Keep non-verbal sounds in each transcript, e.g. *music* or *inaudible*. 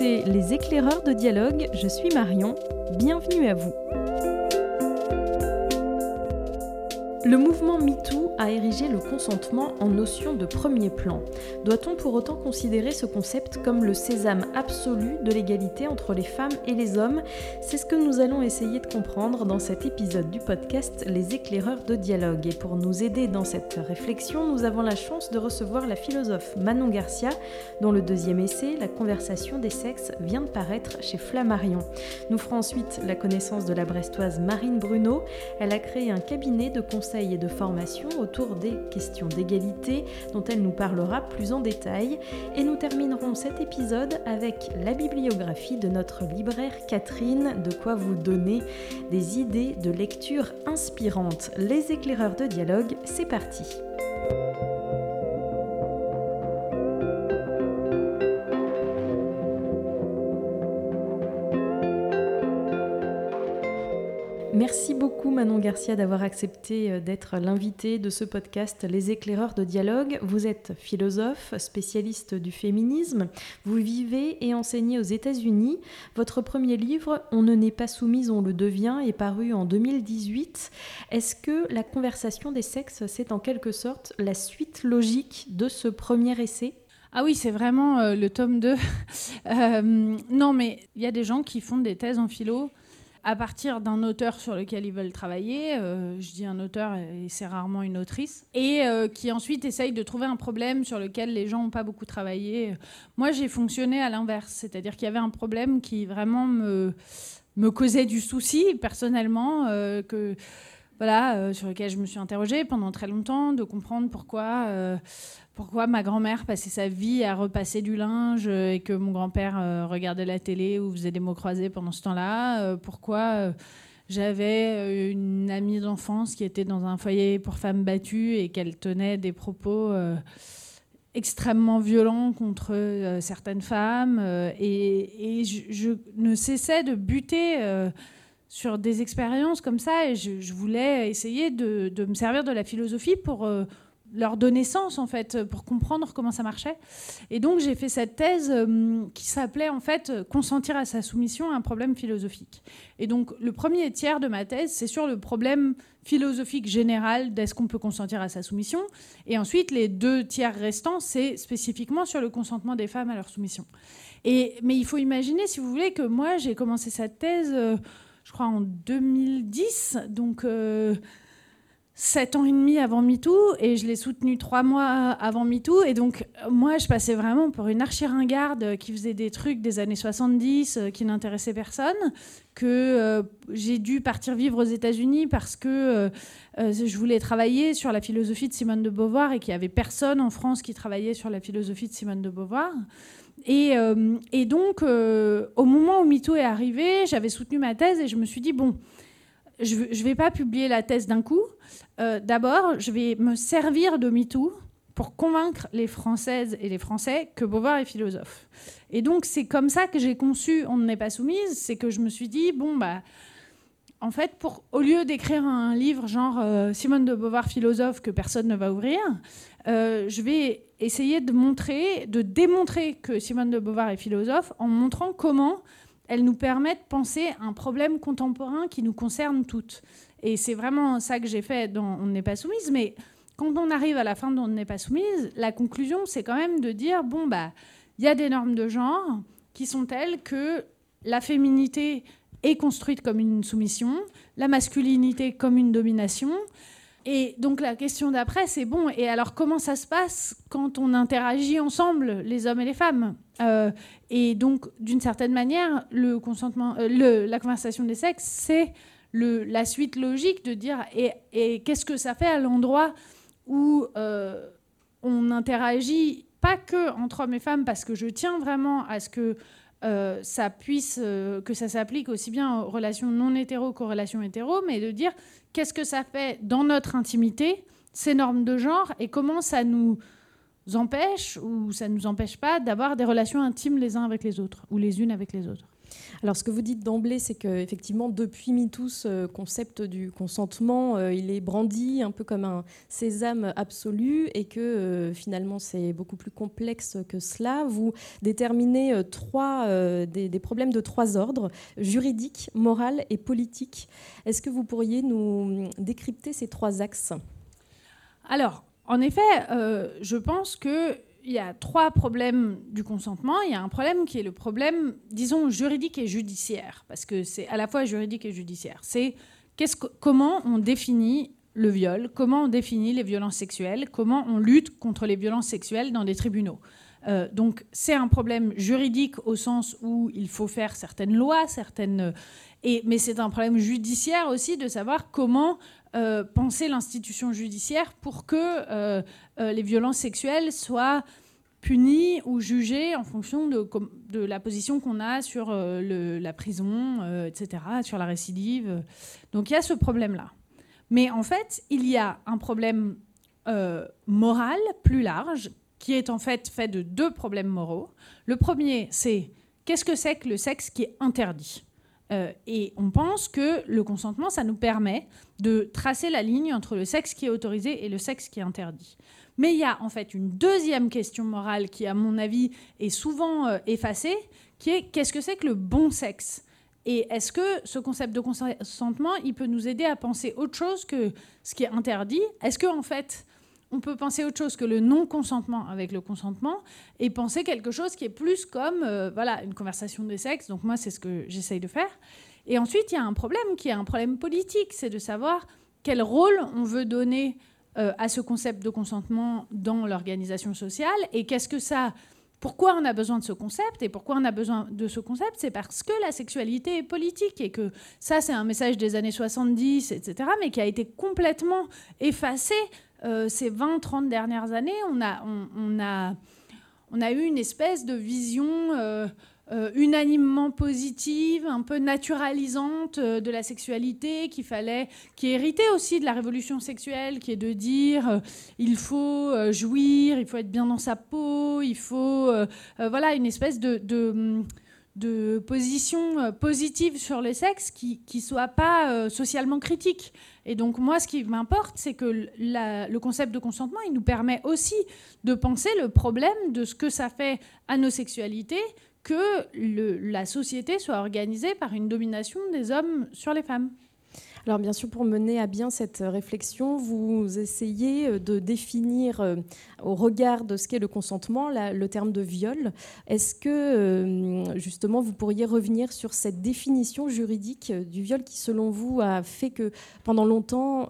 Les éclaireurs de dialogue, je suis Marion, bienvenue à vous. Le mouvement MeToo a érigé le consentement en notion de premier plan. Doit-on pour autant considérer ce concept comme le sésame absolu de l'égalité entre les femmes et les hommes? C'est ce que nous allons essayer de comprendre dans cet épisode du podcast Les éclaireurs de dialogue. Et pour nous aider dans cette réflexion, nous avons la chance de recevoir la philosophe Manon Garcia, dont le deuxième essai, La conversation des sexes, vient de paraître chez Flammarion. Nous ferons ensuite la connaissance de la brestoise Marine Bruno. Elle a créé un cabinet de conseil et de formation autour des questions d'égalité dont elle nous parlera plus en détail. Et nous terminerons cet épisode avec la bibliographie de notre libraire Catherine, de quoi vous donner des idées de lecture inspirantes. Les éclaireurs de dialogue, c'est parti. Beaucoup Manon Garcia d'avoir accepté euh, d'être l'invité de ce podcast Les éclaireurs de dialogue. Vous êtes philosophe, spécialiste du féminisme. Vous vivez et enseignez aux États-Unis. Votre premier livre, On ne n'est pas soumise, on le devient, est paru en 2018. Est-ce que la conversation des sexes, c'est en quelque sorte la suite logique de ce premier essai? Ah oui, c'est vraiment euh, le tome 2. *laughs* Euh, non, mais il y a des gens qui font des thèses en philo à partir d'un auteur sur lequel ils veulent travailler, euh, je dis un auteur et c'est rarement une autrice, et euh, qui ensuite essaye de trouver un problème sur lequel les gens n'ont pas beaucoup travaillé. Moi, j'ai fonctionné à l'inverse, c'est-à-dire qu'il y avait un problème qui vraiment me, me causait du souci personnellement, euh, que, voilà, sur lequel je me suis interrogée pendant très longtemps, de comprendre pourquoi pourquoi ma grand-mère passait sa vie à repasser du linge et que mon grand-père euh, regardait la télé ou faisait des mots croisés pendant ce temps-là, euh, pourquoi euh, j'avais une amie d'enfance qui était dans un foyer pour femmes battues et qu'elle tenait des propos extrêmement violents contre certaines femmes. et, je, ne cessais de buter sur des expériences comme ça et je, voulais essayer de, me servir de la philosophie pour leur donner sens en fait pour comprendre comment ça marchait. Et donc j'ai fait cette thèse euh, qui s'appelait en fait consentir à sa soumission à un problème philosophique. Et donc le premier tiers de ma thèse c'est sur le problème philosophique général d'est-ce qu'on peut consentir à sa soumission. Et ensuite les deux tiers restants c'est spécifiquement sur le consentement des femmes à leur soumission. Et mais il faut imaginer si vous voulez que moi j'ai commencé cette thèse euh, je crois en 2010 donc euh, sept ans et demi avant MeToo et je l'ai soutenu trois mois avant MeToo. Et donc, moi, je passais vraiment pour une archi-ringarde qui faisait des trucs des années 70 euh, qui n'intéressaient personne, que euh, j'ai dû partir vivre aux États-Unis parce que euh, je voulais travailler sur la philosophie de Simone de Beauvoir et qu'il n'y avait personne en France qui travaillait sur la philosophie de Simone de Beauvoir. Et, et donc, au moment où MeToo est arrivé, j'avais soutenu ma thèse et je me suis dit, bon, je ne vais pas publier la thèse d'un coup. Euh, d'abord, je vais me servir de MeToo pour convaincre les Françaises et les Français que Beauvoir est philosophe. Et donc, c'est comme ça que j'ai conçu On n'est pas soumise. C'est que je me suis dit, bon, bah, en fait, au lieu d'écrire un livre genre euh, Simone de Beauvoir philosophe que personne ne va ouvrir, euh, je vais essayer de montrer, de démontrer que Simone de Beauvoir est philosophe en montrant comment elle nous permet de penser un problème contemporain qui nous concerne toutes. Et c'est vraiment ça que j'ai fait dans On n'est pas soumise. Mais quand on arrive à la fin de On n'est pas soumise, la conclusion, c'est quand même de dire bon, bah, il y a des normes de genre qui sont telles que la féminité est construite comme une soumission, la masculinité comme une domination, et donc la question d'après, c'est bon, et alors comment ça se passe quand on interagit ensemble, les hommes et les femmes? Euh, Et donc, d'une certaine manière, le consentement, euh, la conversation des sexes, c'est la suite logique de dire, et, qu'est-ce que ça fait à l'endroit où euh, on interagit pas que entre hommes et femmes, parce que je tiens vraiment à ce que ça puisse, que ça s'applique aussi bien aux relations non hétéro qu'aux relations hétéro, mais de dire qu'est-ce que ça fait dans notre intimité, ces normes de genre, et comment ça nous empêche ou ça ne nous empêche pas d'avoir des relations intimes les uns avec les autres ou les unes avec les autres. Alors, ce que vous dites d'emblée, c'est qu'effectivement, depuis MeToo, ce concept du consentement, euh, il est brandi un peu comme un sésame absolu et que euh, finalement, c'est beaucoup plus complexe que cela. Vous déterminez euh, trois, des, des, problèmes de trois ordres, juridique, moral et politique. Est-ce que vous pourriez nous décrypter ces trois axes? Alors, en effet, je pense que il y a trois problèmes du consentement. Il y a un problème qui est le problème, disons, juridique et judiciaire, parce que c'est à la fois juridique et judiciaire. C'est comment on définit le viol, comment on définit les violences sexuelles, comment on lutte contre les violences sexuelles dans des tribunaux. Euh, donc c'est un problème juridique au sens où il faut faire certaines lois, certaines, et, mais c'est un problème judiciaire aussi de savoir comment euh, penser l'institution judiciaire pour que euh, euh, les violences sexuelles soient punies ou jugées en fonction de la position qu'on a sur la prison, etc., sur la récidive. Donc il y a ce problème-là. Mais en fait, il y a un problème moral plus large qui est en fait fait de deux problèmes moraux. Le premier, c'est qu'est-ce que c'est que le sexe qui est interdit? Euh, et on pense que le consentement, ça nous permet de tracer la ligne entre le sexe qui est autorisé et le sexe qui est interdit. Mais il y a en fait une deuxième question morale qui, à mon avis, est souvent euh, effacée, qui est qu'est-ce que c'est que le bon sexe? Et est-ce que ce concept de consentement, il peut nous aider à penser autre chose que ce qui est interdit? Est-ce que en fait, on peut penser autre chose que le non-consentement avec le consentement et penser quelque chose qui est plus comme euh, voilà une conversation des sexes. Donc moi, c'est ce que j'essaye de faire. Et ensuite, il y a un problème qui est un problème politique, c'est de savoir quel rôle on veut donner euh, à ce concept de consentement dans l'organisation sociale et qu'est-ce que ça pourquoi on a besoin de ce concept et pourquoi on a besoin de ce concept? C'est parce que la sexualité est politique et que ça, c'est un message des années 70, etc., mais qui a été complètement effacé euh, ces 20-30 dernières années, on a, on, a, on a eu une espèce de vision euh, euh, unanimement positive, un peu naturalisante de la sexualité, qui fallait, qui héritait aussi de la révolution sexuelle, qui est de dire il faut jouir, il faut être bien dans sa peau, il faut, voilà, une espèce de, de position positive sur le sexe qui ne soit pas socialement critique. Et donc moi, ce qui m'importe, c'est que le concept de consentement, il nous permet aussi de penser le problème de ce que ça fait à nos sexualités que la société soit organisée par une domination des hommes sur les femmes. Alors bien sûr, pour mener à bien cette réflexion, vous essayez euh, de définir euh, au regard de ce qu'est le consentement le terme de viol. Est-ce que euh, justement vous pourriez revenir sur cette définition juridique du viol qui, selon vous, a fait que pendant longtemps,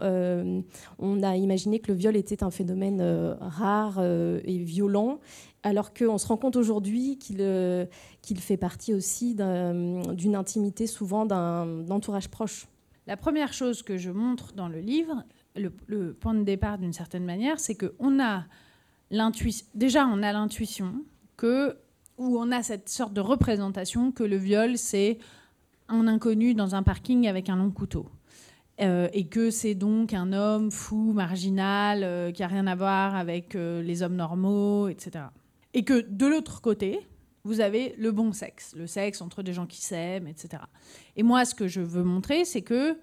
on a imaginé que le viol était un phénomène rare et violent alors qu'on se rend compte aujourd'hui qu'il fait partie aussi d'une intimité souvent d'un entourage proche? La première chose que je montre dans le livre, le, point de départ d'une certaine manière, c'est qu'on a. Déjà, on a l'intuition que, ou on a cette sorte de représentation que le viol, c'est un inconnu dans un parking avec un long couteau. Euh, et que c'est donc un homme fou, marginal, euh, qui a rien à voir avec euh, les hommes normaux, etc. Et que de l'autre côté, vous avez le bon sexe, le sexe entre des gens qui s'aiment, etc. Et moi, ce que je veux montrer, c'est que,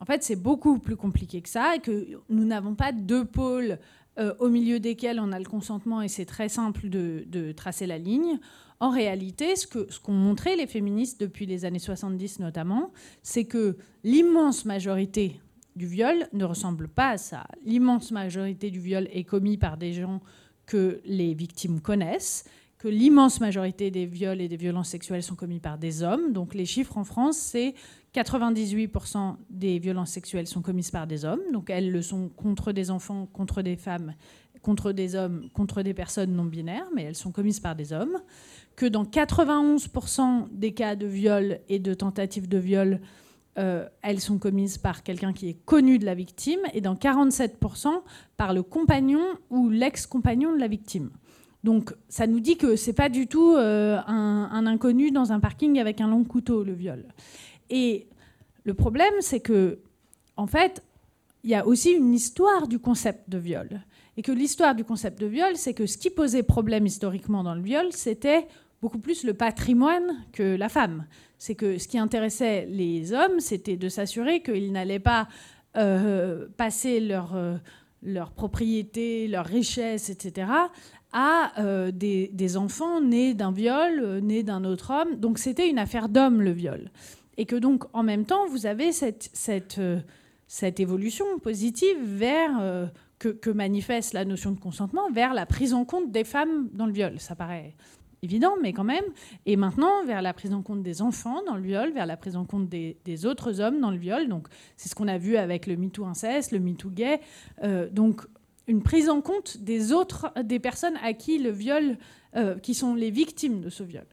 en fait, c'est beaucoup plus compliqué que ça et que nous n'avons pas deux pôles euh, au milieu desquels on a le consentement et c'est très simple de, tracer la ligne. En réalité, ce qu'ont ce montré les féministes depuis les années 70 notamment, c'est que l'immense majorité du viol ne ressemble pas à ça. L'immense majorité du viol est commis par des gens que les victimes connaissent que l'immense majorité des viols et des violences sexuelles sont commis par des hommes. Donc les chiffres en France, c'est 98% des violences sexuelles sont commises par des hommes. Donc elles le sont contre des enfants, contre des femmes, contre des hommes, contre des personnes non binaires, mais elles sont commises par des hommes. Que dans 91% des cas de viol et de tentatives de viol, euh, elles sont commises par quelqu'un qui est connu de la victime et dans 47% par le compagnon ou l'ex-compagnon de la victime. Donc ça nous dit que c'est pas du tout euh, un, inconnu dans un parking avec un long couteau le viol. Et le problème, c'est que en fait, il y a aussi une histoire du concept de viol. Et que l'histoire du concept de viol, c'est que ce qui posait problème historiquement dans le viol, c'était beaucoup plus le patrimoine que la femme. C'est que ce qui intéressait les hommes, c'était de s'assurer qu'ils n'allaient pas euh, passer leur, euh, leur propriété, leur richesse, etc., à euh, des, enfants nés d'un viol, nés d'un autre homme. Donc c'était une affaire d'homme, le viol. Et que donc, en même temps, vous avez cette, cette, cette évolution positive vers que, manifeste la notion de consentement vers la prise en compte des femmes dans le viol. Ça paraît évident, mais quand même. Et maintenant, vers la prise en compte des enfants dans le viol, vers la prise en compte des, autres hommes dans le viol. Donc, c'est ce qu'on a vu avec le MeToo inceste, le MeToo gay. Euh, donc, une prise en compte des autres, des personnes à qui le viol, euh, qui sont les victimes de ce viol.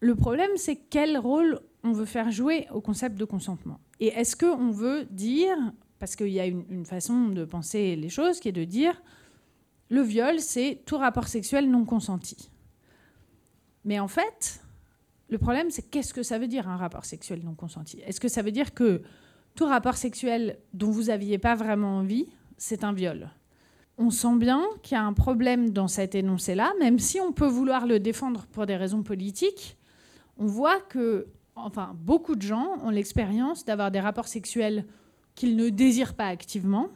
Le problème, c'est quel rôle on veut faire jouer au concept de consentement. Et est-ce qu'on veut dire parce qu'il y a une, façon de penser les choses qui est de dire le viol, c'est tout rapport sexuel non consenti. Mais en fait, le problème, c'est qu'est-ce que ça veut dire un rapport sexuel non consenti? Est-ce que ça veut dire que tout rapport sexuel dont vous n'aviez pas vraiment envie, c'est un viol? On sent bien qu'il y a un problème dans cet énoncé-là, même si on peut vouloir le défendre pour des raisons politiques. On voit que, enfin, beaucoup de gens ont l'expérience d'avoir des rapports sexuels qu'ils ne désirent pas activement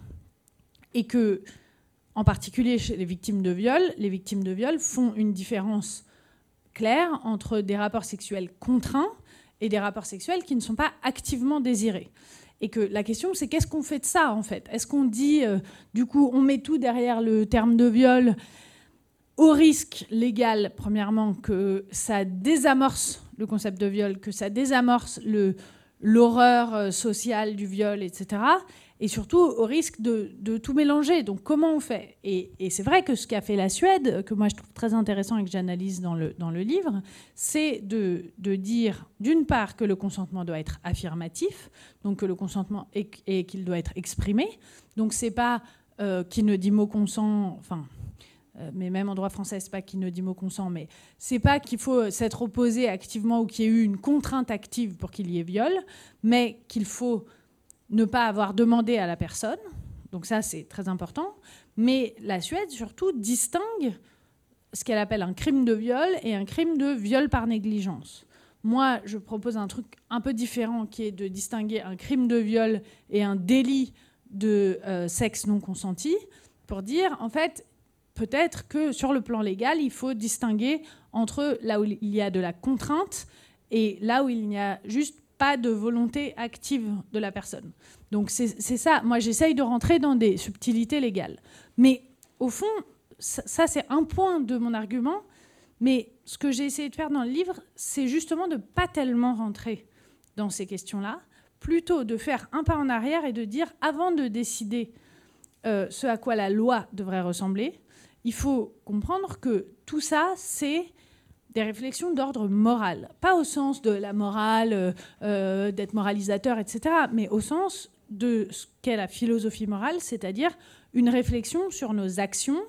et que, en particulier chez les victimes de viol, les victimes de viol font une différence claire entre des rapports sexuels contraints et des rapports sexuels qui ne sont pas activement désirés. Et que la question, c'est qu'est-ce qu'on fait de ça, en fait? Est-ce qu'on dit, euh, du coup, on met tout derrière le terme de viol au risque légal, premièrement, que ça désamorce le concept de viol, que ça désamorce l'horreur euh, sociale du viol, etc. Et surtout au risque de, tout mélanger. Donc comment on fait? Et, c'est vrai que ce qu'a fait la Suède, que moi je trouve très intéressant et que j'analyse dans le, dans le livre, c'est de, dire d'une part que le consentement doit être affirmatif, donc que le consentement et qu'il doit être exprimé. Donc c'est pas euh, qui ne dit mot consent, enfin euh, mais même en droit français, c'est pas qu'il ne dit mot consent, mais c'est pas qu'il faut s'être opposé activement ou qu'il y ait eu une contrainte active pour qu'il y ait viol, mais qu'il faut ne pas avoir demandé à la personne. Donc ça, c'est très important. Mais la Suède, surtout, distingue ce qu'elle appelle un crime de viol et un crime de viol par négligence. Moi, je propose un truc un peu différent qui est de distinguer un crime de viol et un délit de euh, sexe non consenti pour dire, en fait, peut-être que sur le plan légal, il faut distinguer entre là où il y a de la contrainte et là où il n'y a juste pas de volonté active de la personne. Donc c'est ça, moi j'essaye de rentrer dans des subtilités légales. Mais au fond, ça, c'est un point de mon argument, mais ce que j'ai essayé de faire dans le livre, c'est justement de pas tellement rentrer dans ces questions-là, plutôt de faire un pas en arrière et de dire, avant de décider euh, ce à quoi la loi devrait ressembler, il faut comprendre que tout ça, c'est des réflexions d'ordre moral. Pas au sens de la morale, euh, euh, d'être moralisateur, etc., mais au sens de ce qu'est la philosophie morale, c'est-à-dire une réflexion sur nos actions,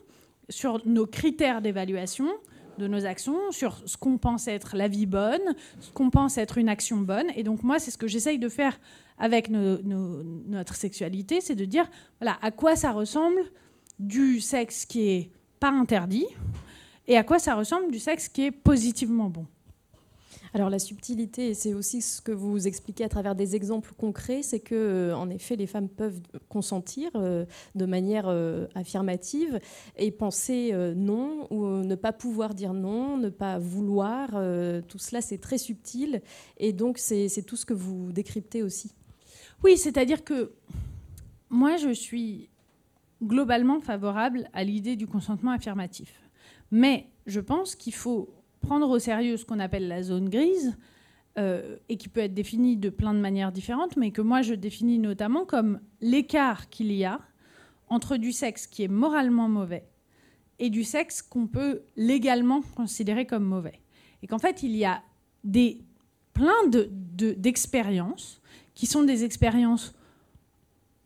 sur nos critères d'évaluation de nos actions, sur ce qu'on pense être la vie bonne, ce qu'on pense être une action bonne. Et donc moi, c'est ce que j'essaye de faire avec notre sexualité, c'est de dire, voilà, à quoi ça ressemble du sexe qui est pas interdit et à quoi ça ressemble du sexe qui est positivement bon. Alors la subtilité, c'est aussi ce que vous expliquez à travers des exemples concrets, c'est que euh, en effet les femmes peuvent consentir euh, de manière euh, affirmative et penser non ou ne pas pouvoir dire non, ne pas vouloir. tout cela c'est très subtil et donc c'est tout ce que vous décryptez aussi. Oui, c'est-à-dire que moi je suis globalement favorable à l'idée du consentement affirmatif. Mais je pense qu'il faut prendre au sérieux ce qu'on appelle la zone grise, euh, et qui peut être définie de plein de manières différentes, mais que moi je définis notamment comme l'écart qu'il y a entre du sexe qui est moralement mauvais et du sexe qu'on peut légalement considérer comme mauvais. Et qu'en fait, il y a des, plein d'expériences qui sont des expériences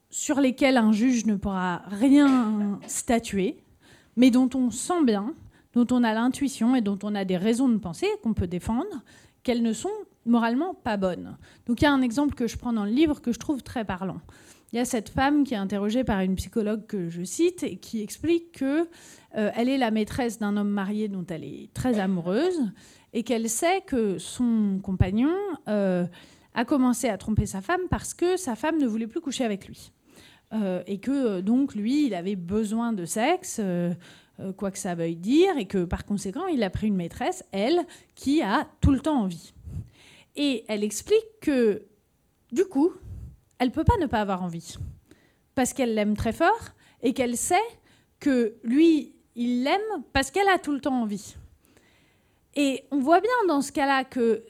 sur lesquels un juge ne pourra rien statuer, mais dont on sent bien, dont on a l'intuition et dont on a des raisons de penser qu'on peut défendre, qu'elles ne sont moralement pas bonne. Donc il y a un exemple que je prends dans le livre que je trouve très parlant. Il y a cette femme qui est interrogée par une psychologue que je cite et qui explique que euh, elle est la maîtresse d'un homme marié dont elle est très amoureuse et qu'elle sait que son compagnon euh, a commencé à tromper sa femme parce que sa femme ne voulait plus coucher avec lui. Euh, et que donc lui, il avait besoin de sexe, quoi que ça veuille dire, et que par conséquent, il a pris une maîtresse, elle, qui a tout le temps envie. Et elle explique que du coup, elle peut pas ne pas avoir envie. Parce qu'elle l'aime très fort et qu'elle sait que lui, il l'aime parce qu'elle a tout le temps envie. Et on voit bien dans ce cas-là que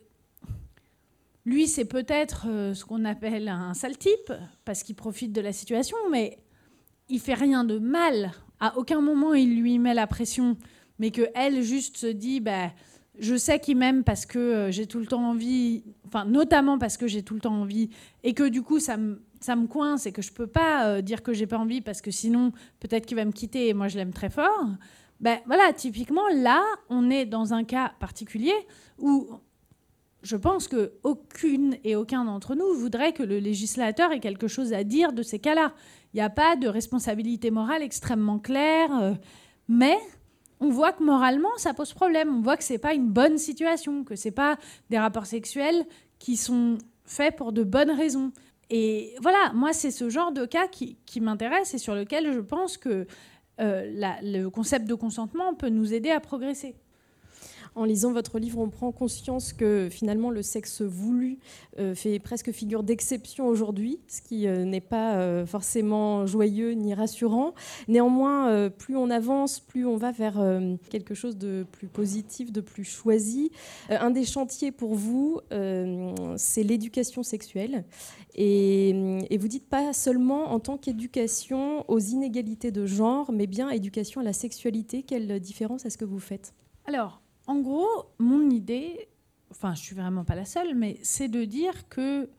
lui, c'est peut-être euh, ce qu'on appelle un sale type, parce qu'il profite de la situation, mais il fait rien de mal. À aucun moment, il lui met la pression, mais que elle juste se dit, bah, je sais qu'il m'aime parce que euh, j'ai tout le temps envie, enfin notamment parce que j'ai tout le temps envie, et que du coup ça me, ça me coince et que je peux pas euh, dire que j'ai pas envie parce que sinon peut-être qu'il va me quitter et moi je l'aime très fort. Ben voilà, typiquement là, on est dans un cas particulier où je pense que aucune et aucun d'entre nous voudrait que le législateur ait quelque chose à dire de ces cas-là. Il n'y a pas de responsabilité morale extrêmement claire, euh, mais on voit que moralement, ça pose problème. On voit que c'est pas une bonne situation, que c'est pas des rapports sexuels qui sont faits pour de bonnes raisons. Et voilà, moi, c'est ce genre de cas qui, m'intéresse et sur lequel je pense que euh, le concept de consentement peut nous aider à progresser en lisant votre livre, on prend conscience que finalement le sexe voulu euh, fait presque figure d'exception aujourd'hui, ce qui euh, n'est pas euh, forcément joyeux ni rassurant. Néanmoins, plus on avance, plus on va vers quelque chose de plus positif, de plus choisi. un des chantiers pour vous, c'est l'éducation sexuelle. Et, et vous dites pas seulement en tant qu'éducation aux inégalités de genre, mais bien éducation à la sexualité. Quelle différence est-ce que vous faites? Alors, en gros, mon idée, enfin, je suis vraiment pas la seule, mais c'est de dire que,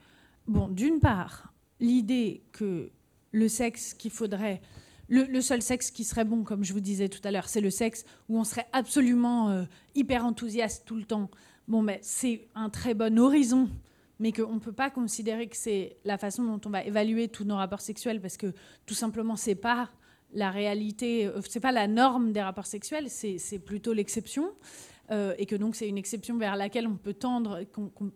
bon, d'une part, l'idée que le sexe qu'il faudrait, le, seul sexe qui serait bon, comme je vous disais tout à l'heure, c'est le sexe où on serait absolument euh, hyper enthousiaste tout le temps. Bon, mais c'est un très bon horizon, mais qu'on ne peut pas considérer que c'est la façon dont on va évaluer tous nos rapports sexuels, parce que tout simplement, c'est pas la réalité, euh, c'est pas la norme des rapports sexuels, c'est plutôt l'exception. Euh, et que donc c'est une exception vers laquelle on peut tendre,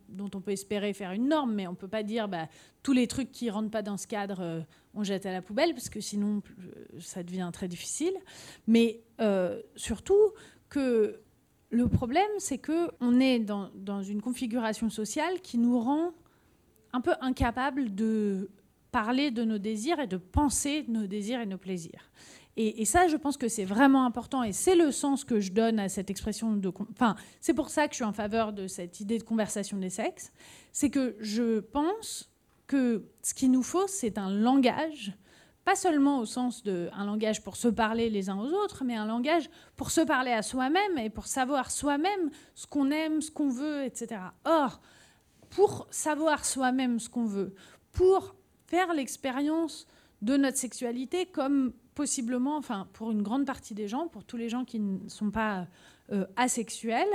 dont on peut espérer faire une norme, mais on ne peut pas dire bah, tous les trucs qui ne rentrent pas dans ce cadre, euh, on jette à la poubelle, parce que sinon euh, ça devient très difficile. Mais surtout que le problème, c'est qu'on est dans, dans une configuration sociale qui nous rend un peu incapables de parler de nos désirs et de penser nos désirs et nos plaisirs. Et, ça, je pense que c'est vraiment important et c'est le sens que je donne à cette expression de. Enfin, c'est pour ça que je suis en faveur de cette idée de conversation des sexes. C'est que je pense que ce qu'il nous faut, c'est un langage, pas seulement au sens d'un langage pour se parler les uns aux autres, mais un langage pour se parler à soi-même et pour savoir soi-même ce qu'on aime, ce qu'on veut, etc. Or, pour savoir soi-même ce qu'on veut, pour faire l'expérience de notre sexualité comme possiblement, enfin pour une grande partie des gens, pour tous les gens qui ne sont pas euh, asexuels,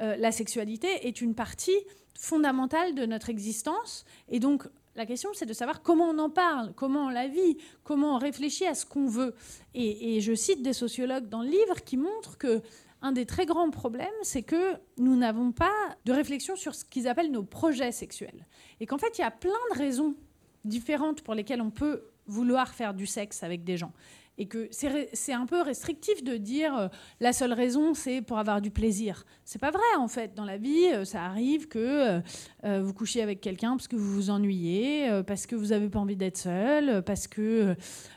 euh, la sexualité est une partie fondamentale de notre existence. Et donc la question, c'est de savoir comment on en parle, comment on la vit, comment on réfléchit à ce qu'on veut. Et, je cite des sociologues dans le livre qui montrent que un des très grands problèmes, c'est que nous n'avons pas de réflexion sur ce qu'ils appellent nos projets sexuels. Et qu'en fait, il y a plein de raisons différentes pour lesquelles on peut vouloir faire du sexe avec des gens et que c'est un peu restrictif de dire euh, la seule raison c'est pour avoir du plaisir. C'est pas vrai en fait. Dans la vie, euh, ça arrive que euh, vous couchiez avec quelqu'un parce que vous vous ennuyez, parce que vous avez pas envie d'être seul, parce que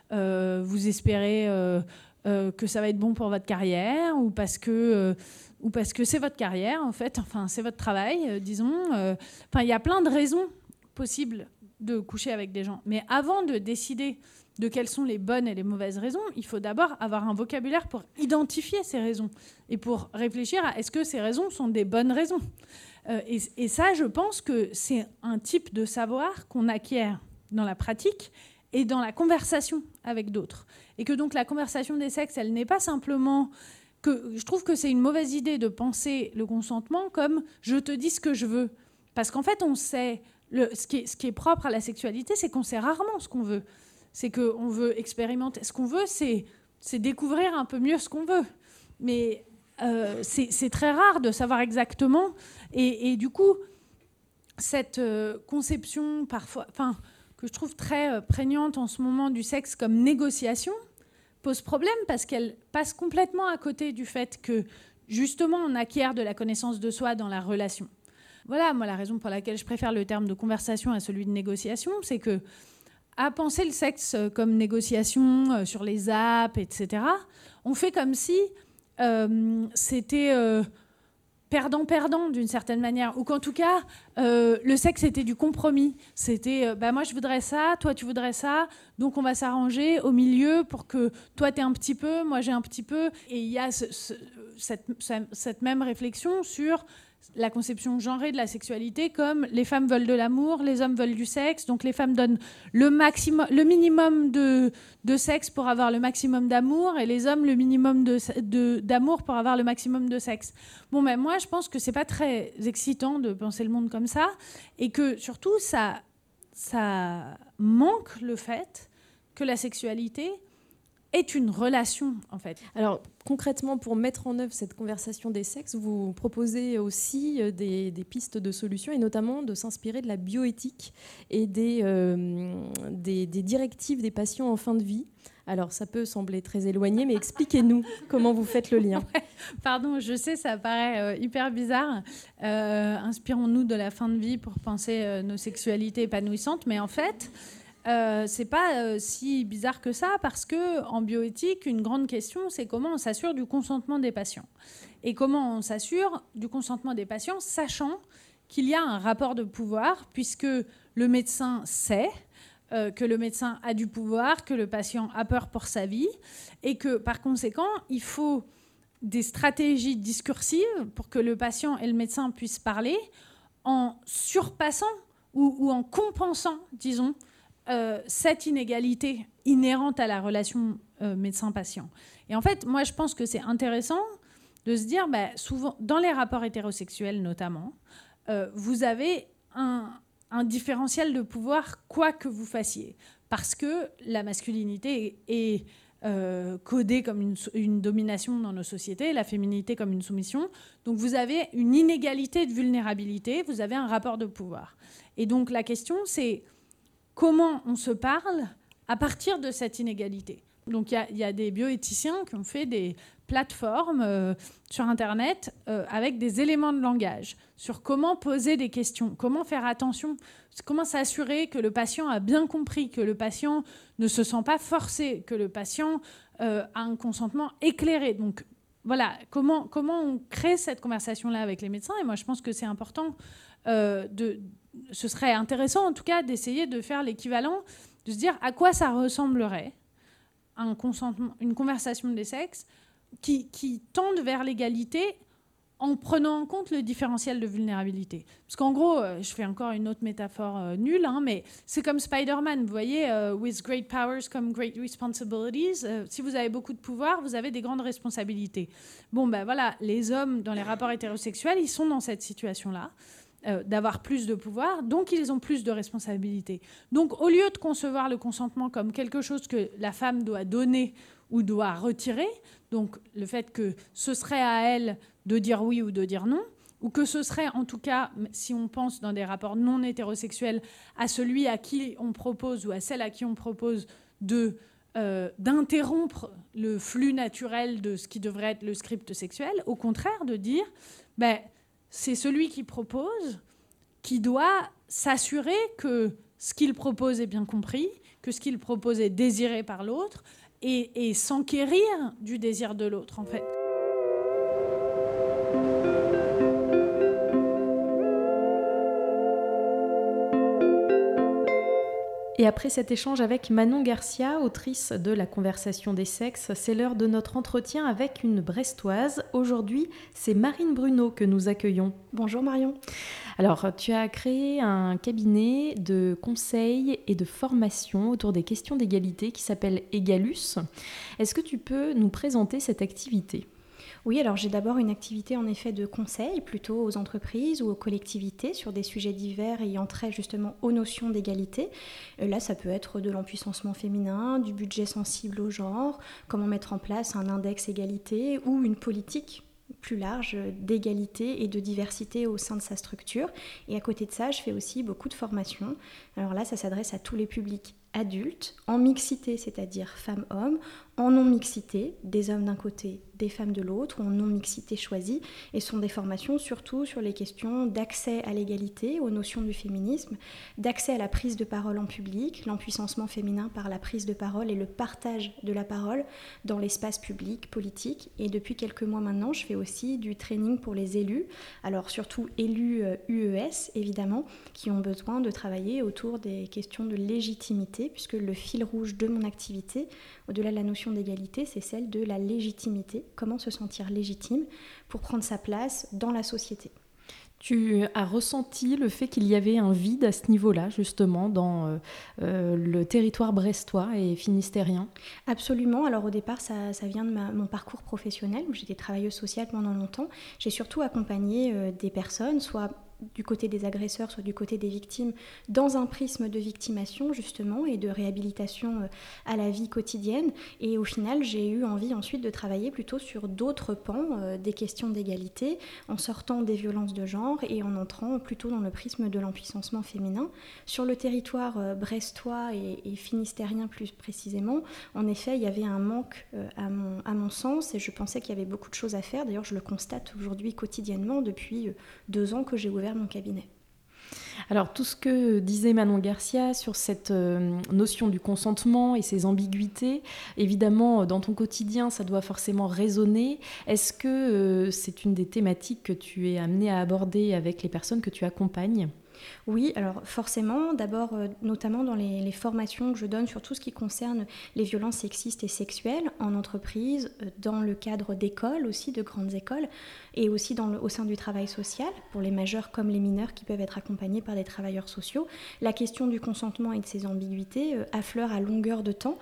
vous espérez que ça va être bon pour votre carrière ou parce que ou parce que c'est votre carrière en fait. Enfin, c'est votre travail, disons. Enfin, il y a plein de raisons possibles de coucher avec des gens. Mais avant de décider de quelles sont les bonnes et les mauvaises raisons, il faut d'abord avoir un vocabulaire pour identifier ces raisons et pour réfléchir à est-ce que ces raisons sont des bonnes raisons. Euh, et, ça, je pense que c'est un type de savoir qu'on acquiert dans la pratique et dans la conversation avec d'autres. Et que donc la conversation des sexes, elle n'est pas simplement que je trouve que c'est une mauvaise idée de penser le consentement comme je te dis ce que je veux Parce qu'en fait, on sait, ce qui est propre à la sexualité, c'est qu'on sait rarement ce qu'on veut. C'est qu'on veut expérimenter. Ce qu'on veut, c'est découvrir un peu mieux ce qu'on veut. Mais euh, c'est très rare de savoir exactement. Et, du coup, cette euh, conception parfois, enfin, que je trouve très euh, prégnante en ce moment du sexe comme négociation, pose problème parce qu'elle passe complètement à côté du fait que justement on acquiert de la connaissance de soi dans la relation. Voilà, moi la raison pour laquelle je préfère le terme de conversation à celui de négociation, c'est que à penser le sexe comme négociation sur les apps, etc., on fait comme si euh, c'était euh, perdant-perdant d'une certaine manière, ou qu'en tout cas, euh, le sexe était du compromis. C'était, bah, moi je voudrais ça, toi tu voudrais ça, donc on va s'arranger au milieu pour que toi tu un petit peu, moi j'ai un petit peu. Et il y a cette, même réflexion sur la conception genrée de la sexualité comme les femmes veulent de l'amour, les hommes veulent du sexe, donc les femmes donnent le, maximum, le minimum de, sexe pour avoir le maximum d'amour et les hommes le minimum d'amour pour avoir le maximum de sexe. Bon, ben, moi je pense que c'est pas très excitant de penser le monde comme ça et que surtout ça manque le fait que la sexualité est une relation en fait. Alors concrètement, pour mettre en œuvre cette conversation des sexes, vous proposez aussi euh, des, pistes de solutions et notamment de s'inspirer de la bioéthique et des, euh, des, directives des patients en fin de vie. Alors ça peut sembler très éloigné, mais expliquez-nous *laughs* comment vous faites le lien. pardon, je sais, ça paraît euh, hyper bizarre. Inspirons-nous de la fin de vie pour penser nos sexualités épanouissantes, mais en fait, euh, c'est pas euh, si bizarre que ça parce que en bioéthique, une grande question, c'est comment on s'assure du consentement des patients. Et comment on s'assure du consentement des patients, sachant qu'il y a un rapport de pouvoir puisque le médecin sait euh, que le médecin a du pouvoir, que le patient a peur pour sa vie et que par conséquent, il faut des stratégies discursives pour que le patient et le médecin puissent parler en surpassant ou en compensant, disons, euh, cette inégalité inhérente à la relation euh, médecin-patient. Et en fait, moi, je pense que c'est intéressant de se dire, bah, souvent, dans les rapports hétérosexuels notamment, euh, vous avez un, différentiel de pouvoir quoi que vous fassiez. Parce que la masculinité est, codée comme une, une, domination dans nos sociétés, la féminité comme une soumission. Donc vous avez une inégalité de vulnérabilité, vous avez un rapport de pouvoir. Et donc la question, c'est comment on se parle à partir de cette inégalité. Donc il y, a des bioéthiciens qui ont fait des plateformes euh, sur Internet euh, avec des éléments de langage sur comment poser des questions, comment faire attention, comment s'assurer que le patient a bien compris, que le patient ne se sent pas forcé, que le patient euh, a un consentement éclairé. Donc voilà, comment, comment on crée cette conversation-là avec les médecins? Et moi, je pense que c'est important de, ce serait intéressant en tout cas d'essayer de faire l'équivalent, de se dire à quoi ça ressemblerait un consentement, une conversation des sexes qui, qui tende vers l'égalité en prenant en compte le différentiel de vulnérabilité. Parce qu'en gros, euh, je fais encore une autre métaphore euh, nulle, hein, mais c'est comme Spider-Man, vous voyez, euh, with great powers come great responsibilities. si vous avez beaucoup de pouvoir, vous avez des grandes responsabilités. Bon, ben voilà, les hommes dans les rapports hétérosexuels, ils sont dans cette situation-là. Euh, d'avoir plus de pouvoir, donc ils ont plus de responsabilités. Donc au lieu de concevoir le consentement comme quelque chose que la femme doit donner ou doit retirer, donc le fait que ce serait à elle de dire oui ou de dire non, ou que ce serait en tout cas, si on pense dans des rapports non hétérosexuels, à celui à qui on propose ou à celle à qui on propose de euh, d'interrompre le flux naturel de ce qui devrait être le script sexuel, au contraire de dire, ben, c'est celui qui propose qui doit s'assurer que ce qu'il propose est bien compris, que ce qu'il propose est désiré par l'autre et, s'enquérir du désir de l'autre en fait. Et après cet échange avec Manon Garcia, autrice de La conversation des sexes, c'est l'heure de notre entretien avec une Brestoise. Aujourd'hui, c'est Marine Bruno que nous accueillons. Bonjour Marion. Alors, tu as créé un cabinet de conseils et de formation autour des questions d'égalité qui s'appelle Egalus. Est-ce que tu peux nous présenter cette activité? Oui, alors j'ai d'abord une activité en effet de conseil plutôt aux entreprises ou aux collectivités sur des sujets divers ayant trait justement aux notions d'égalité. Euh, là, ça peut être de l'empuissancement féminin, du budget sensible au genre, comment mettre en place un index égalité ou une politique plus large d'égalité et de diversité au sein de sa structure. Et à côté de ça, je fais aussi beaucoup de formations. Alors là, ça s'adresse à tous les publics adultes, en mixité, c'est-à-dire femmes-hommes, en non-mixité, des hommes d'un côté, des femmes de l'autre, ou en non-mixité choisie, et sont des formations surtout sur les questions d'accès à l'égalité, aux notions du féminisme, d'accès à la prise de parole en public, l'empuissancement féminin par la prise de parole et le partage de la parole dans l'espace public, politique. Et depuis quelques mois maintenant, je fais aussi du training pour les élus, alors surtout élus UES, euh, évidemment, qui ont besoin de travailler autour des questions de légitimité, puisque le fil rouge de mon activité, au-delà de la notion d'égalité, c'est celle de la légitimité, comment se sentir légitime pour prendre sa place dans la société? Tu as ressenti le fait qu'il y avait un vide à ce niveau-là, justement, dans euh, euh, le territoire brestois et finistérien? Absolument. Alors au départ, ça, vient de mon parcours professionnel. J'étais travailleuse sociale pendant longtemps. J'ai surtout accompagné euh, des personnes, soit du côté des agresseurs, soit du côté des victimes, dans un prisme de victimation justement et de réhabilitation euh, à la vie quotidienne. Et au final, j'ai eu envie ensuite de travailler plutôt sur d'autres pans euh, des questions d'égalité, en sortant des violences de genre et en entrant plutôt dans le prisme de l'empuissancement féminin. Sur le territoire euh, brestois et, finistérien plus précisément, en effet, il y avait un manque à, mon, à mon sens et je pensais qu'il y avait beaucoup de choses à faire. D'ailleurs, je le constate aujourd'hui quotidiennement depuis deux ans que j'ai ouvert mon cabinet. Alors tout ce que disait Manon Garcia sur cette euh, notion du consentement et ses ambiguïtés, évidemment dans ton quotidien ça doit forcément résonner. Est-ce que euh, c'est une des thématiques que tu es amené à aborder avec les personnes que tu accompagnes? Oui, alors forcément, d'abord euh, notamment dans les, formations que je donne sur tout ce qui concerne les violences sexistes et sexuelles en entreprise, euh, dans le cadre d'écoles aussi, de grandes écoles, et aussi au sein du travail social, pour les majeurs comme les mineurs qui peuvent être accompagnés par des travailleurs sociaux. La question du consentement et de ses ambiguïtés euh, affleure à longueur de temps,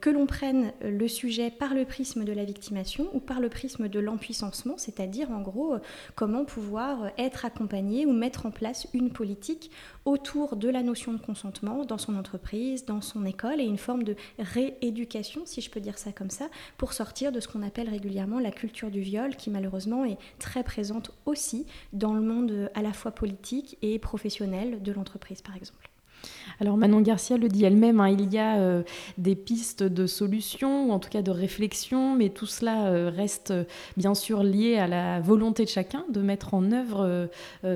que l'on prenne le sujet par le prisme de la victimation ou par le prisme de l'empuissancement, c'est-à-dire en gros comment pouvoir être accompagné ou mettre en place une politique autour de la notion de consentement dans son entreprise, dans son école, et une forme de rééducation, si je peux dire ça comme ça, pour sortir de ce qu'on appelle régulièrement la culture du viol, qui malheureusement est très présente aussi dans le monde à la fois politique et professionnel de l'entreprise, par exemple. Alors Manon Garcia le dit elle-même, hein, il y a euh, des pistes de solutions, ou en tout cas de réflexion, mais tout cela euh, reste euh, bien sûr lié à la volonté de chacun de mettre en œuvre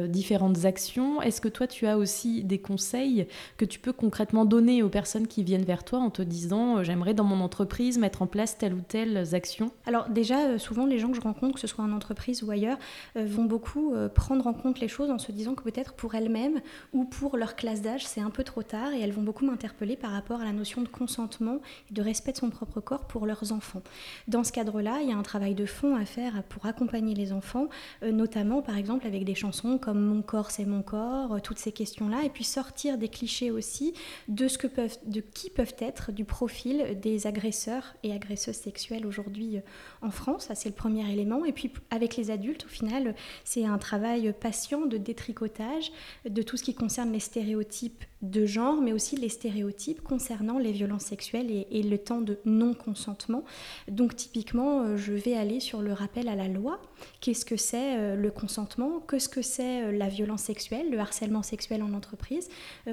différentes actions. Est-ce que toi tu as aussi des conseils que tu peux concrètement donner aux personnes qui viennent vers toi en te disant j'aimerais dans mon entreprise mettre en place telle ou telle action? Alors déjà, souvent les gens que je rencontre, que ce soit en entreprise ou ailleurs, vont beaucoup prendre en compte les choses en se disant que peut-être pour elles-mêmes ou pour leur classe d'âge, c'est un peu trop tard et elles vont beaucoup m'interpeller par rapport à la notion de consentement et de respect de son propre corps pour leurs enfants. Dans ce cadre-là, il y a un travail de fond à faire pour accompagner les enfants, euh, notamment par exemple avec des chansons comme Mon corps c'est mon corps, euh, toutes ces questions-là, et puis sortir des clichés aussi de ce que peuvent, de qui peuvent être du profil des agresseurs et agresseuses sexuelles aujourd'hui euh, en France. Ça c'est le premier élément. Et puis avec les adultes, au final, c'est un travail patient de détricotage de tout ce qui concerne les stéréotypes de genre, mais aussi les stéréotypes concernant les violences sexuelles et, le temps de non-consentement. Donc typiquement, euh, je vais aller sur le rappel à la loi. Qu'est-ce que c'est euh, le consentement? Qu'est-ce que c'est euh, la violence sexuelle, le harcèlement sexuel en entreprise?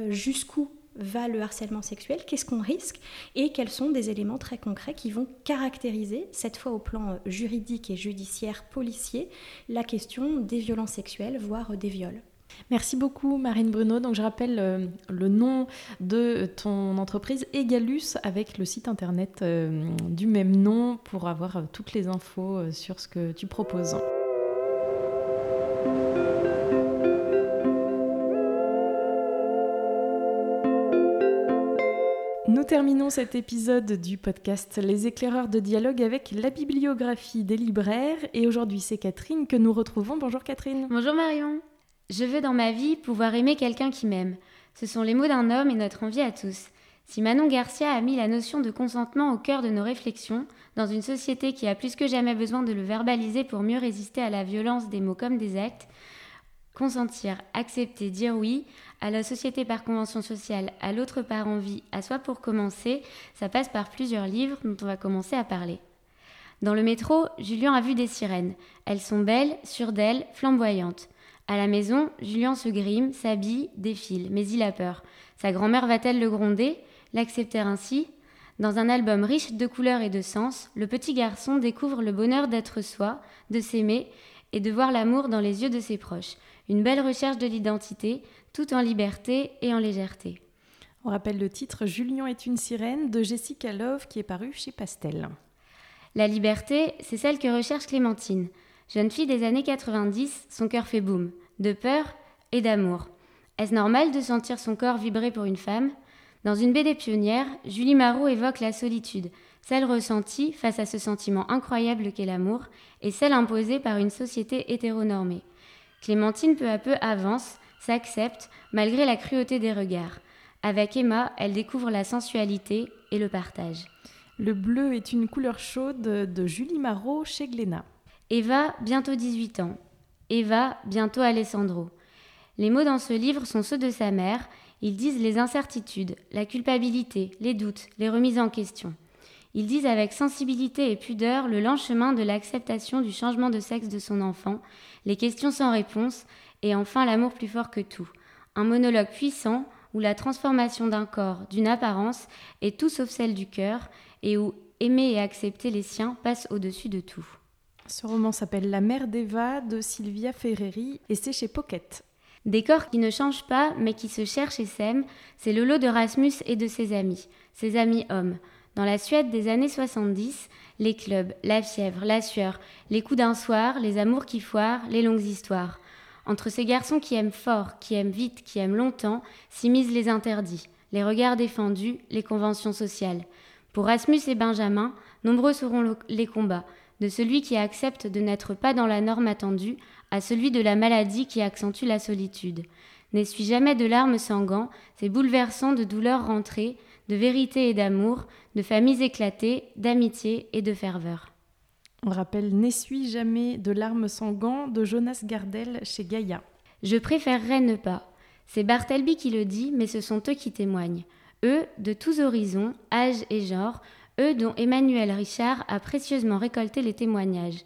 Jusqu'où va le harcèlement sexuel, qu'est-ce qu'on risque? Et quels sont des éléments très concrets qui vont caractériser, cette fois au plan juridique et judiciaire policier, la question des violences sexuelles, voire des viols? Merci beaucoup Marine Bruno. Donc je rappelle euh, le nom de ton entreprise Egalus avec le site internet euh, du même nom pour avoir euh, toutes les infos sur ce que tu proposes. Nous terminons cet épisode du podcast Les éclaireurs de dialogue avec la bibliographie des libraires et aujourd'hui c'est Catherine que nous retrouvons. Bonjour Catherine. Bonjour Marion. Je veux dans ma vie pouvoir aimer quelqu'un qui m'aime. Ce sont les mots d'un homme et notre envie à tous. Si Manon Garcia a mis la notion de consentement au cœur de nos réflexions, dans une société qui a plus que jamais besoin de le verbaliser pour mieux résister à la violence des mots comme des actes, consentir, accepter, dire oui, à la société par convention sociale, à l'autre par envie, à soi pour commencer, ça passe par plusieurs livres dont on va commencer à parler. Dans le métro, Julien a vu des sirènes. Elles sont belles, sûres d'elles, flamboyantes. À la maison, Julien se grime, s'habille, défile, mais il a peur. Sa grand-mère va-t-elle le gronder? L'accepter ainsi? Dans un album riche de couleurs et de sens, le petit garçon découvre le bonheur d'être soi, de s'aimer et de voir l'amour dans les yeux de ses proches. Une belle recherche de l'identité, tout en liberté et en légèreté. On rappelle le titre Julien est une sirène de Jessica Love qui est paru chez Pastel. La liberté, c'est celle que recherche Clémentine. Jeune fille des années 90, son cœur fait boum, de peur et d'amour. Est-ce normal de sentir son corps vibrer pour une femme? Dans une BD pionnière, Julie Marot évoque la solitude, celle ressentie face à ce sentiment incroyable qu'est l'amour, et celle imposée par une société hétéronormée. Clémentine peu à peu avance, s'accepte, malgré la cruauté des regards. Avec Emma, elle découvre la sensualité et le partage. Le bleu est une couleur chaude de Julie Marot chez Glénat. Eva, bientôt 18 ans. Eva, bientôt Alessandro. Les mots dans ce livre sont ceux de sa mère. Ils disent les incertitudes, la culpabilité, les doutes, les remises en question. Ils disent avec sensibilité et pudeur le lent chemin de l'acceptation du changement de sexe de son enfant, les questions sans réponse, et enfin l'amour plus fort que tout. Un monologue puissant où la transformation d'un corps, d'une apparence, est tout sauf celle du cœur, et où aimer et accepter les siens passe au-dessus de tout. Ce roman s'appelle La mère d'Eva de Sylvia Ferreri et c'est chez Pocket. Des corps qui ne changent pas mais qui se cherchent et s'aiment, c'est le lot de Rasmus et de ses amis, ses amis hommes. Dans la Suède des années 70, les clubs, la fièvre, la sueur, les coups d'un soir, les amours qui foirent, les longues histoires. Entre ces garçons qui aiment fort, qui aiment vite, qui aiment longtemps, s'immiscent les interdits, les regards défendus, les conventions sociales. Pour Rasmus et Benjamin, nombreux seront les combats, de celui qui accepte de n'être pas dans la norme attendue à celui de la maladie qui accentue la solitude. N'essuie jamais de larmes sanguins, ces bouleversants de douleurs rentrées, de vérité et d'amour, de familles éclatées, d'amitié et de ferveur. On rappelle N'essuie jamais de larmes sanguins de Jonas Gardel chez Gaïa. Je préférerais ne pas. C'est Bartleby qui le dit, mais ce sont eux qui témoignent eux de tous horizons, âges et genres, eux dont Emmanuel Richard a précieusement récolté les témoignages.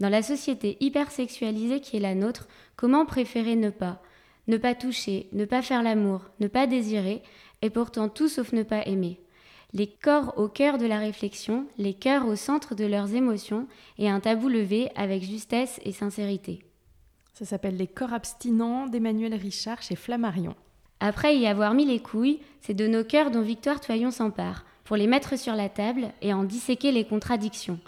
Dans la société hypersexualisée qui est la nôtre, comment préférer ne pas? Ne pas toucher, ne pas faire l'amour, ne pas désirer, et pourtant tout sauf ne pas aimer. Les corps au cœur de la réflexion, les cœurs au centre de leurs émotions, et un tabou levé avec justesse et sincérité. Ça s'appelle Les corps abstinents d'Emmanuel Richard chez Flammarion. Après y avoir mis les couilles, c'est de nos cœurs dont Victoire Toyon s'empare, pour les mettre sur la table et en disséquer les contradictions.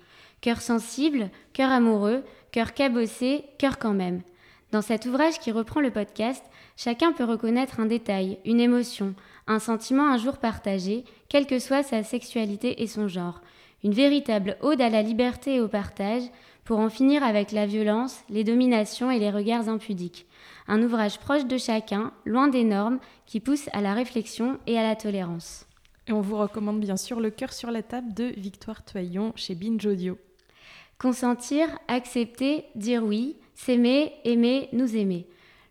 Cœur sensible, cœur amoureux, cœur cabossé, cœur quand même. Dans cet ouvrage qui reprend le podcast, chacun peut reconnaître un détail, une émotion, un sentiment un jour partagé, quelle que soit sa sexualité et son genre. Une véritable ode à la liberté et au partage, pour en finir avec la violence, les dominations et les regards impudiques un ouvrage proche de chacun, loin des normes, qui pousse à la réflexion et à la tolérance. Et on vous recommande bien sûr Le cœur sur la table de Victoire Toyon chez Binge. Consentir, accepter, dire oui, s'aimer, aimer, nous aimer.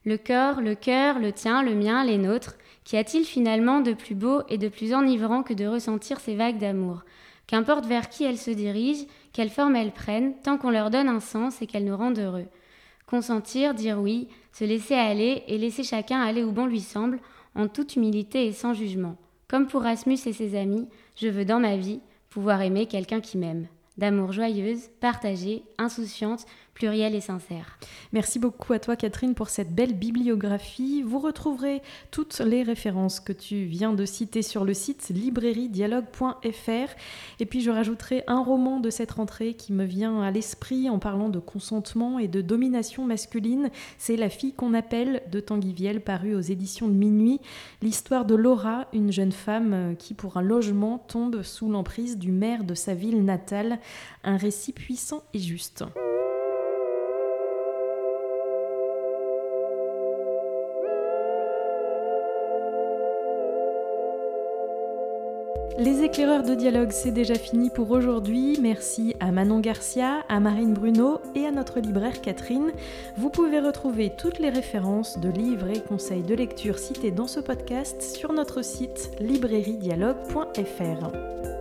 Le corps, le cœur, le tien, le mien, les nôtres, qu'y a-t-il finalement de plus beau et de plus enivrant que de ressentir ces vagues d'amour? Qu'importe vers qui elles se dirigent, quelle forme elles prennent, tant qu'on leur donne un sens et qu'elles nous rendent heureux. Consentir, dire oui, se laisser aller et laisser chacun aller où bon lui semble, en toute humilité et sans jugement. Comme pour Rasmus et ses amis, je veux dans ma vie pouvoir aimer quelqu'un qui m'aime. D'amour joyeuse, partagée, insouciante, plurielle et sincère. Merci beaucoup à toi Catherine pour cette belle bibliographie. Vous retrouverez toutes les références que tu viens de citer sur le site librairiedialogue.fr et puis je rajouterai un roman de cette rentrée qui me vient à l'esprit en parlant de consentement et de domination masculine. C'est La fille qu'on appelle de Tanguy Vielle paru aux éditions de Minuit. L'histoire de Laura, une jeune femme qui pour un logement tombe sous l'emprise du maire de sa ville natale un récit puissant et juste. Les éclaireurs de dialogue, c'est déjà fini pour aujourd'hui. Merci à Manon Garcia, à Marine Bruno et à notre libraire Catherine. Vous pouvez retrouver toutes les références de livres et conseils de lecture cités dans ce podcast sur notre site librairiedialogue.fr.